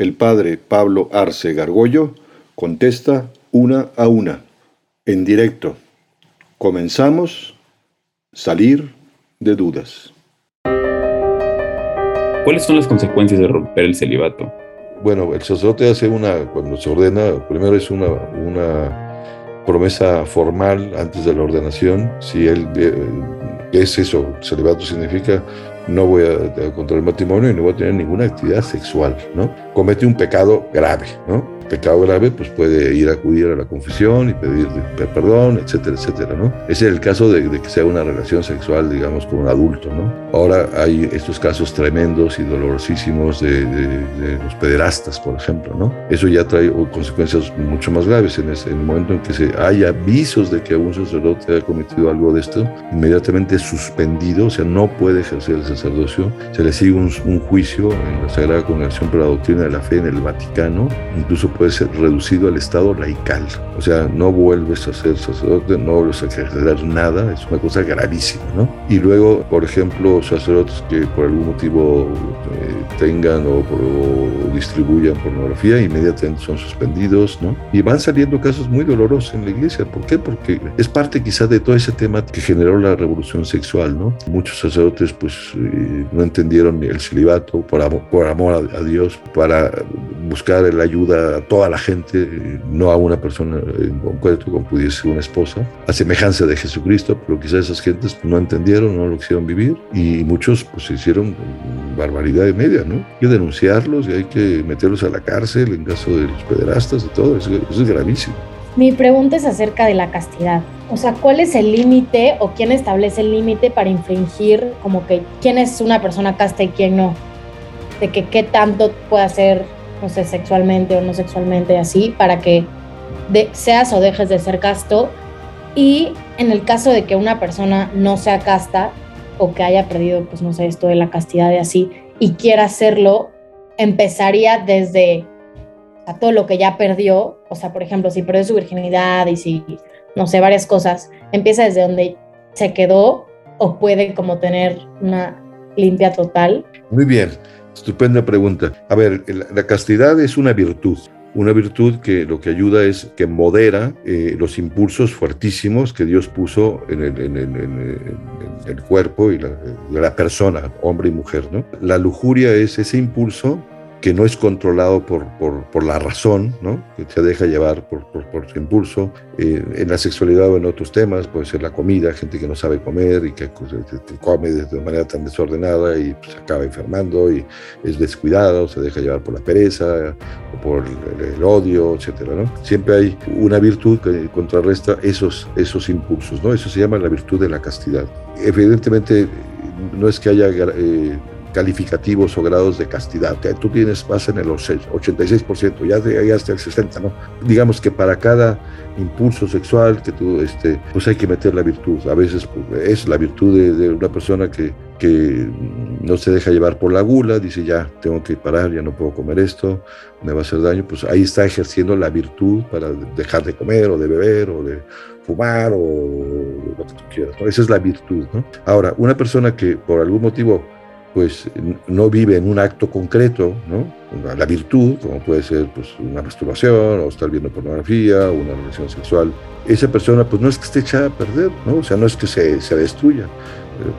El padre Pablo Arce Gargollo contesta una a una, en directo. Comenzamos. Salir de dudas. ¿Cuáles son las consecuencias de romper el celibato? Bueno, el sacerdote hace una, cuando se ordena, primero es una, una promesa formal antes de la ordenación. Si él, eh, es eso? Celibato significa no voy a, contra el matrimonio y no voy a tener ninguna actividad sexual, ¿no? Comete un pecado grave, ¿no? Pecado grave, pues puede ir a acudir a la confesión y pedir perdón, etcétera, etcétera, ¿no? Ese es el caso de, que sea una relación sexual, digamos, con un adulto, ¿no? Ahora hay estos casos tremendos y dolorosísimos de, los pederastas, por ejemplo, ¿no? Eso ya trae consecuencias mucho más graves. En, ese, el momento en que se hay avisos de que un sacerdote ha cometido algo de esto, inmediatamente suspendido, o sea, no puede ejercer el sacerdocio, se le sigue un, un juicio en la Sagrada Congregación para la Doctrina de la Fe en el Vaticano, incluso puede ser reducido al estado laical. O sea, no vuelves a ser sacerdote, no vuelves a ejercer nada, es una cosa gravísima, ¿no? Y luego, por ejemplo, sacerdotes que por algún motivo eh, tengan o, distribuyan pornografía, inmediatamente son suspendidos, ¿no? Y van saliendo casos muy dolorosos en la iglesia. ¿Por qué? Porque es parte quizá de todo ese tema que generó la revolución sexual, ¿no? Muchos sacerdotes pues eh, no entendieron el celibato por amor, por amor a, a Dios, para buscar la ayuda toda la gente, no a una persona en concreto como pudiese una esposa, a semejanza de Jesucristo, pero quizás esas gentes no entendieron, no lo quisieron vivir y muchos pues hicieron barbaridad y media, ¿no? Hay que denunciarlos y hay que meterlos a la cárcel en caso de los pederastas y todo, eso, eso es gravísimo. Mi pregunta es acerca de la castidad. O sea, ¿cuál es el límite o quién establece el límite para infringir como que quién es una persona casta y quién no? De que qué tanto puede hacer no sé, sexualmente o no sexualmente, así, para que seas o dejes de ser casto. Y en el caso de que una persona no sea casta o que haya perdido, pues no sé, esto de la castidad de así, y quiera hacerlo, empezaría desde todo lo que ya perdió, o sea, por ejemplo, si perdió su virginidad y si, no sé, varias cosas, empieza desde donde se quedó o puede como tener una limpia total. Muy bien. Estupenda pregunta. A ver, la castidad es una virtud. Una virtud que lo que ayuda es que modera eh, los impulsos fuertísimos que Dios puso en el, cuerpo y la, la, persona, hombre y mujer. ¿no? La lujuria es ese impulso que no es controlado por, por, por, la razón, ¿no? que se deja llevar por, por su impulso. Eh, en la sexualidad o en otros temas, puede ser la comida, gente que no sabe comer y que, come de manera tan desordenada y pues, acaba enfermando y es descuidado, se deja llevar por la pereza o por el, odio, etc. ¿no? Siempre hay una virtud que contrarresta esos, esos impulsos, ¿no? eso se llama la virtud de la castidad. Evidentemente, no es que haya... Eh, calificativos o grados de castidad. Que tú tienes más en el 86%, ya hasta el 60%, ¿no? Digamos que para cada impulso sexual que tú, este, pues hay que meter la virtud. A veces pues, es la virtud de, una persona que, que no se deja llevar por la gula, dice ya tengo que parar, ya no puedo comer esto, me va a hacer daño, pues ahí está ejerciendo la virtud para dejar de comer o de beber o de fumar o lo que tú quieras. Esa es la virtud. ¿no? Ahora, una persona que por algún motivo pues no vive en un acto concreto, ¿no? La virtud, como puede ser pues, una masturbación o estar viendo pornografía o una relación sexual, esa persona pues no es que esté echada a perder, ¿no? O sea, no es que se, se destruya.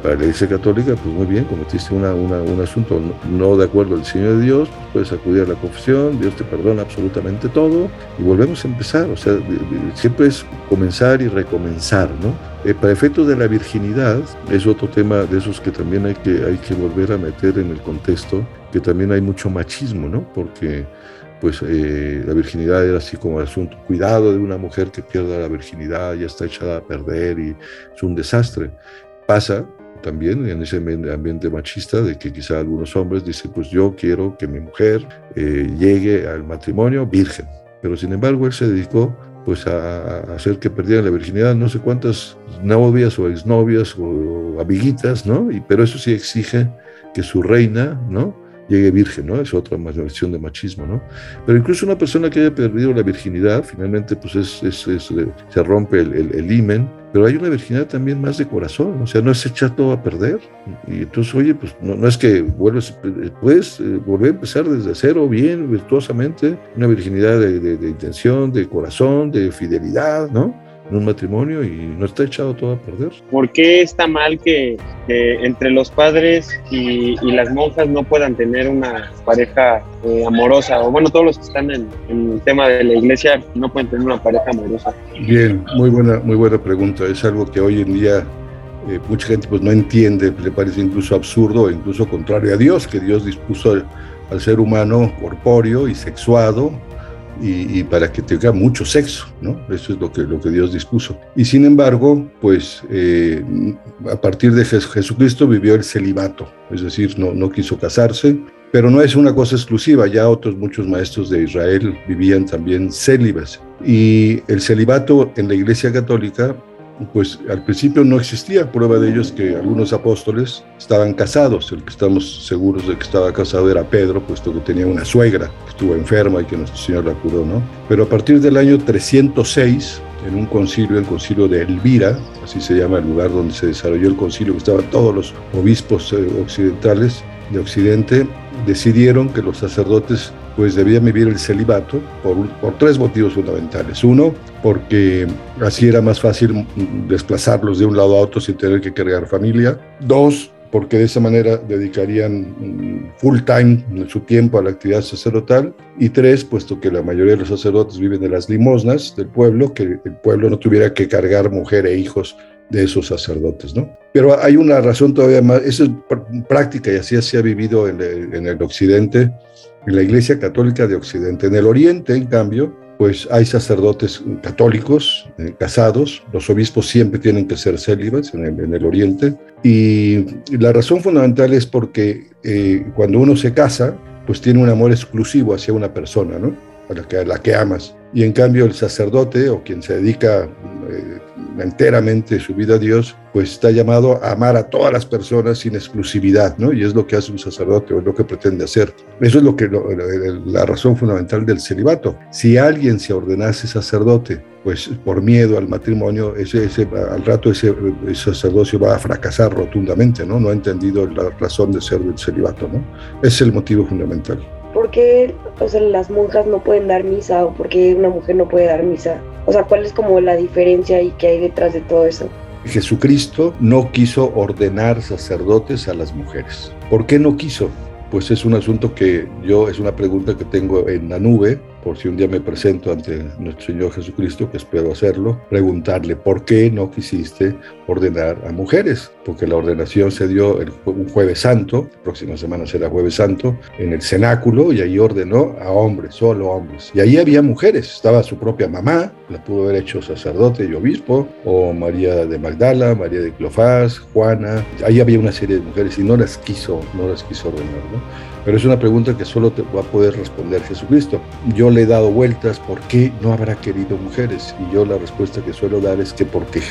Para la Iglesia Católica, pues muy bien, cometiste una, un asunto no, de acuerdo al diseño de Dios, pues puedes acudir a la confesión, Dios te perdona absolutamente todo y volvemos a empezar. O sea, siempre es comenzar y recomenzar, ¿no? Eh, para efectos de la virginidad, es otro tema de esos que también hay que, hay que volver a meter en el contexto, que también hay mucho machismo, ¿no? Porque pues eh, la virginidad era así como el asunto, cuidado de una mujer que pierda la virginidad, ya está echada a perder y es un desastre. Pasa también en ese ambiente machista de que quizá algunos hombres dicen, pues yo quiero que mi mujer eh, llegue al matrimonio virgen. Pero sin embargo él se dedicó pues a, hacer que perdieran la virginidad no sé cuántas novias o exnovias o, amiguitas, ¿no? Y, pero eso sí exige que su reina, ¿no? llegue virgen, ¿no? Es otra versión de machismo, ¿no? Pero incluso una persona que haya perdido la virginidad, finalmente pues es, es, se rompe el, el, el, himen, pero hay una virginidad también más de corazón, o sea, no es echar todo a perder. Y entonces, oye, pues no, es que vuelves, puedes eh, volver a empezar desde cero, bien, virtuosamente, una virginidad de, de intención, de corazón, de fidelidad, ¿no? En un matrimonio y no está echado todo a perder. ¿Por qué está mal que, entre los padres y, las monjas no puedan tener una pareja eh, amorosa? O bueno, todos los que están en, el tema de la iglesia no pueden tener una pareja amorosa. Bien, muy buena, muy buena pregunta. Es algo que hoy en día eh, mucha gente pues no entiende, le parece incluso absurdo incluso contrario a Dios, que Dios dispuso al, al ser humano corpóreo y sexuado y, para que tenga mucho sexo, ¿no? Eso es lo que, lo que Dios dispuso. Y sin embargo, pues eh, a partir de Jesucristo vivió el celibato, es decir, no, no quiso casarse, pero no es una cosa exclusiva, ya otros muchos maestros de Israel vivían también célibes. Y el celibato en la Iglesia Católica pues al principio no existía prueba de ello que algunos apóstoles estaban casados. El que estamos seguros de que estaba casado era Pedro, puesto que tenía una suegra que estuvo enferma y que nuestro Señor la curó, ¿no? Pero a partir del año 306, en un concilio, el concilio de Elvira, así se llama el lugar donde se desarrolló el concilio, que estaban todos los obispos eh, occidentales de Occidente, decidieron que los sacerdotes pues debían vivir el celibato por, por, tres motivos fundamentales. Uno, porque así era más fácil desplazarlos de un lado a otro sin tener que cargar familia. Dos, porque de esa manera dedicarían full time su tiempo a la actividad sacerdotal. Y tres, puesto que la mayoría de los sacerdotes viven de las limosnas del pueblo, que el pueblo no tuviera que cargar mujer e hijos de esos sacerdotes, ¿no? Pero hay una razón todavía más, eso es práctica y así se ha vivido en el occidente, en la Iglesia Católica de Occidente. En el Oriente, en cambio, pues hay sacerdotes católicos eh, casados, los obispos siempre tienen que ser célibes en el, en el Oriente, y la razón fundamental es porque eh, cuando uno se casa, pues tiene un amor exclusivo hacia una persona, ¿no? A la que, a la que amas. Y en cambio el sacerdote o quien se dedica eh, enteramente su vida a Dios, pues está llamado a amar a todas las personas sin exclusividad, ¿no? Y es lo que hace un sacerdote o es lo que pretende hacer. Eso es lo que la razón fundamental del celibato. Si alguien se ordenase sacerdote, pues por miedo al matrimonio, ese, ese al rato ese, sacerdocio va a fracasar rotundamente, ¿no? No ha entendido la razón de ser del celibato, ¿no? Ese es el motivo fundamental. ¿Por qué o sea, las monjas no pueden dar misa o por qué una mujer no puede dar misa? O sea, ¿cuál es como la diferencia y qué hay detrás de todo eso? Jesucristo no quiso ordenar sacerdotes a las mujeres. ¿Por qué no quiso? Pues es un asunto que yo, es una pregunta que tengo en la nube por si un día me presento ante nuestro Señor Jesucristo, que espero hacerlo, preguntarle por qué no quisiste ordenar a mujeres, porque la ordenación se dio un jueves santo, la próxima semana será jueves santo, en el cenáculo y ahí ordenó a hombres, solo hombres. Y ahí había mujeres, estaba su propia mamá, la pudo haber hecho sacerdote y obispo, o María de Magdala, María de Clofás, Juana, ahí había una serie de mujeres y no las quiso, no las quiso ordenar, ¿no? Pero es una pregunta que solo te va a poder responder Jesucristo. Yo le he dado vueltas, ¿por qué no habrá querido mujeres? Y yo la respuesta que suelo dar es que porque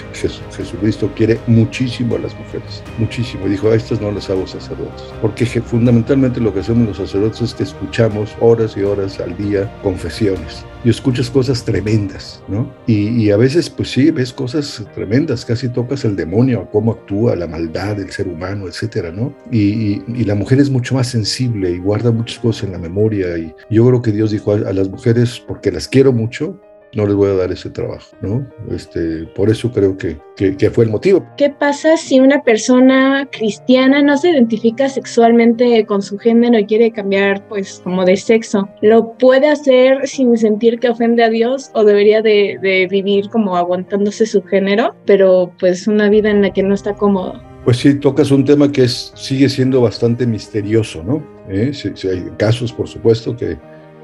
Jesucristo quiere muchísimo a las mujeres, muchísimo. Y dijo, a estas no las hago sacerdotes. Porque fundamentalmente lo que hacemos los sacerdotes es que escuchamos horas y horas al día confesiones y escuchas cosas tremendas, ¿no? Y, a veces, pues sí, ves cosas tremendas, casi tocas el demonio, cómo actúa, la maldad del ser humano, etcétera, ¿no? Y, la mujer es mucho más sensible y guarda muchas cosas en la memoria. Y yo creo que Dios dijo a, a las mujeres, porque las quiero mucho, no les voy a dar ese trabajo, ¿no? Este, por eso creo que, que, fue el motivo. ¿Qué pasa si una persona cristiana no se identifica sexualmente con su género y quiere cambiar, pues, como de sexo? ¿Lo puede hacer sin sentir que ofende a Dios o debería de, de vivir como aguantándose su género, pero pues una vida en la que no está cómodo? Pues sí, tocas un tema que es, sigue siendo bastante misterioso, ¿no? ¿Eh? Sí, sí, hay casos, por supuesto, que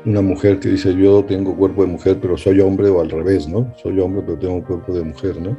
una mujer que dice yo tengo cuerpo de mujer pero soy hombre o al revés, ¿no? Soy hombre pero tengo cuerpo de mujer, ¿no?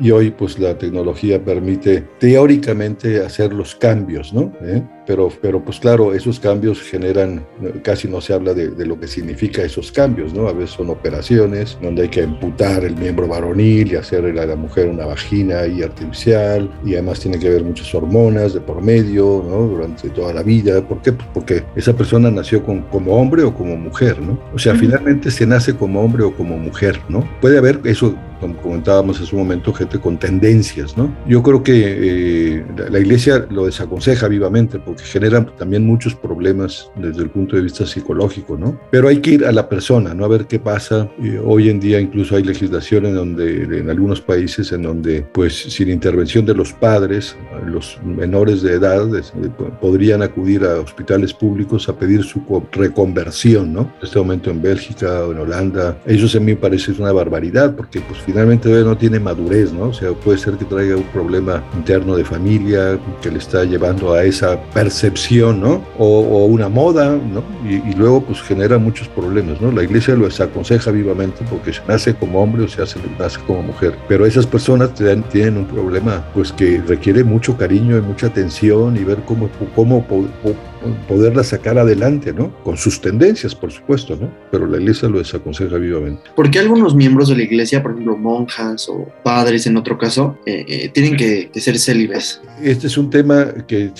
Y hoy pues la tecnología permite teóricamente hacer los cambios, ¿no? ¿Eh? Pero, pero pues claro, esos cambios generan, casi no se habla de, de, lo que significa esos cambios, ¿no? A veces son operaciones donde hay que amputar el miembro varonil y hacerle a la mujer una vagina y artificial y además tiene que haber muchas hormonas de por medio, ¿no? Durante toda la vida. ¿Por qué? Pues porque esa persona nació con, como hombre o como mujer, ¿no? O sea, finalmente se nace como hombre o como mujer, ¿no? Puede haber eso como comentábamos hace un momento, gente con tendencias, ¿no? Yo creo que eh, la, la, iglesia lo desaconseja vivamente porque genera también muchos problemas desde el punto de vista psicológico, ¿no? Pero hay que ir a la persona, ¿no? A ver qué pasa. Hoy en día incluso hay legislación en donde, en algunos países, en donde, pues, sin intervención de los padres, los menores de edad eh, podrían acudir a hospitales públicos a pedir su reconversión, ¿no? En este momento en Bélgica o en Holanda, eso a mí me parece una barbaridad porque, pues, finalmente no tiene madurez, ¿no? O sea, puede ser que traiga un problema interno de familia que le está llevando a esa percepción, ¿no? O, o una moda, ¿no? Y, luego pues genera muchos problemas, ¿no? La iglesia lo aconseja vivamente porque se nace como hombre o se hace, nace como mujer. Pero esas personas tienen un problema pues que requiere mucho cariño y mucha atención y ver cómo, cómo poderla sacar adelante, ¿no? Con sus tendencias, por supuesto, ¿no? Pero la iglesia lo desaconseja vivamente. ¿Por qué algunos miembros de la iglesia, por ejemplo, monjas o padres en otro caso, eh, eh, tienen que, que, ser célibes? Este es un tema que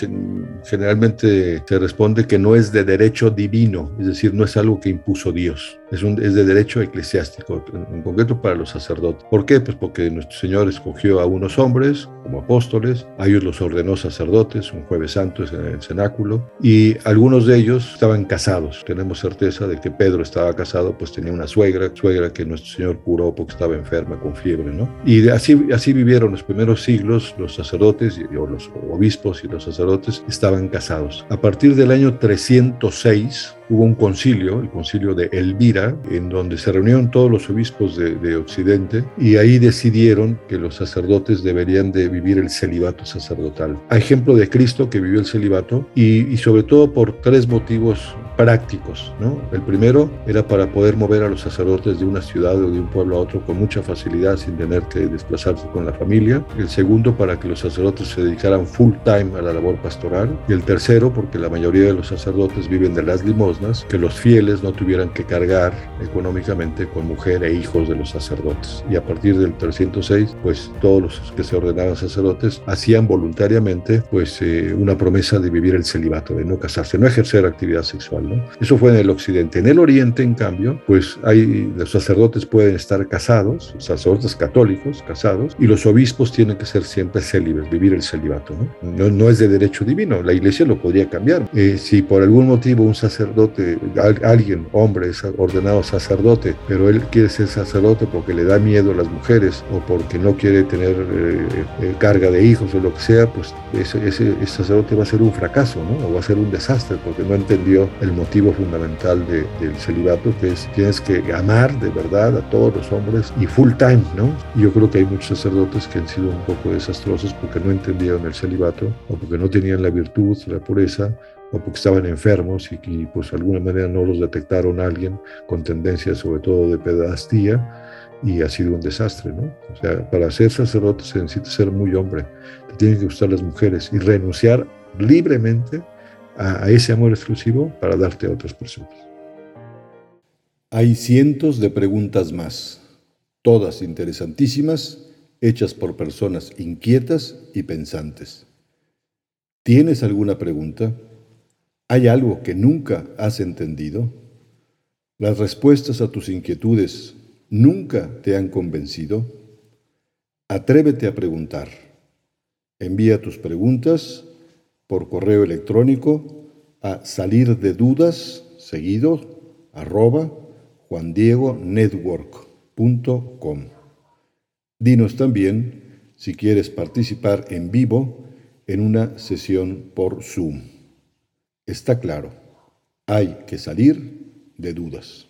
generalmente se responde que no es de derecho divino, es decir, no es algo que impuso Dios, es, un, es de derecho eclesiástico, en concreto para los sacerdotes. ¿Por qué? Pues porque nuestro Señor escogió a unos hombres como apóstoles, a ellos los ordenó sacerdotes, un jueves santo en el cenáculo, y algunos de ellos estaban casados. Tenemos certeza de que Pedro estaba casado, pues tenía una suegra, suegra que nuestro Señor curó porque estaba enferma con fiebre, ¿no? Y así, así vivieron los primeros siglos los sacerdotes, o los obispos y los sacerdotes estaban casados. A partir del año 306, hubo un concilio, el concilio de Elvira, en donde se reunieron todos los obispos de, de, Occidente y ahí decidieron que los sacerdotes deberían de vivir el celibato sacerdotal. A ejemplo de Cristo que vivió el celibato y, y sobre todo por tres motivos prácticos. ¿no? El primero era para poder mover a los sacerdotes de una ciudad o de un pueblo a otro con mucha facilidad sin tener que desplazarse con la familia. El segundo para que los sacerdotes se dedicaran full time a la labor pastoral. Y el tercero porque la mayoría de los sacerdotes viven de las limosnas, que los fieles no tuvieran que cargar económicamente con mujer e hijos de los sacerdotes. Y a partir del 306, pues todos los que se ordenaban sacerdotes hacían voluntariamente pues eh, una promesa de vivir el celibato, de no casarse, no ejercer actividad sexual. ¿no? Eso fue en el occidente. En el oriente, en cambio, pues hay, los sacerdotes pueden estar casados, sacerdotes católicos casados, y los obispos tienen que ser siempre célibes, vivir el celibato. ¿no? No, no es de derecho divino, la iglesia lo podría cambiar. Eh, si por algún motivo un sacerdote, alguien, hombre, es ordenado sacerdote, pero él quiere ser sacerdote porque le da miedo a las mujeres o porque no quiere tener eh, eh, carga de hijos o lo que sea, pues ese, ese, ese, sacerdote va a ser un fracaso, ¿no? O va a ser un desastre porque no entendió el motivo fundamental de, del celibato, que es tienes que amar de verdad a todos los hombres y full time, ¿no? Yo creo que hay muchos sacerdotes que han sido un poco desastrosos porque no entendieron el celibato o porque no tenían la virtud, la pureza o porque estaban enfermos y que pues de alguna manera no los detectaron alguien con tendencias sobre todo de pedastía y ha sido un desastre, ¿no? O sea, para ser sacerdote se necesita ser muy hombre, te tienen que gustar las mujeres y renunciar libremente a, a ese amor exclusivo para darte a otras personas. Hay cientos de preguntas más, todas interesantísimas, hechas por personas inquietas y pensantes. ¿Tienes alguna pregunta? ¿Hay algo que nunca has entendido? ¿Las respuestas a tus inquietudes nunca te han convencido? Atrévete a preguntar. Envía tus preguntas por correo electrónico a salir de dudas seguido arroba juandiegonetwork.com. Dinos también si quieres participar en vivo en una sesión por Zoom. Está claro, hay que salir de dudas.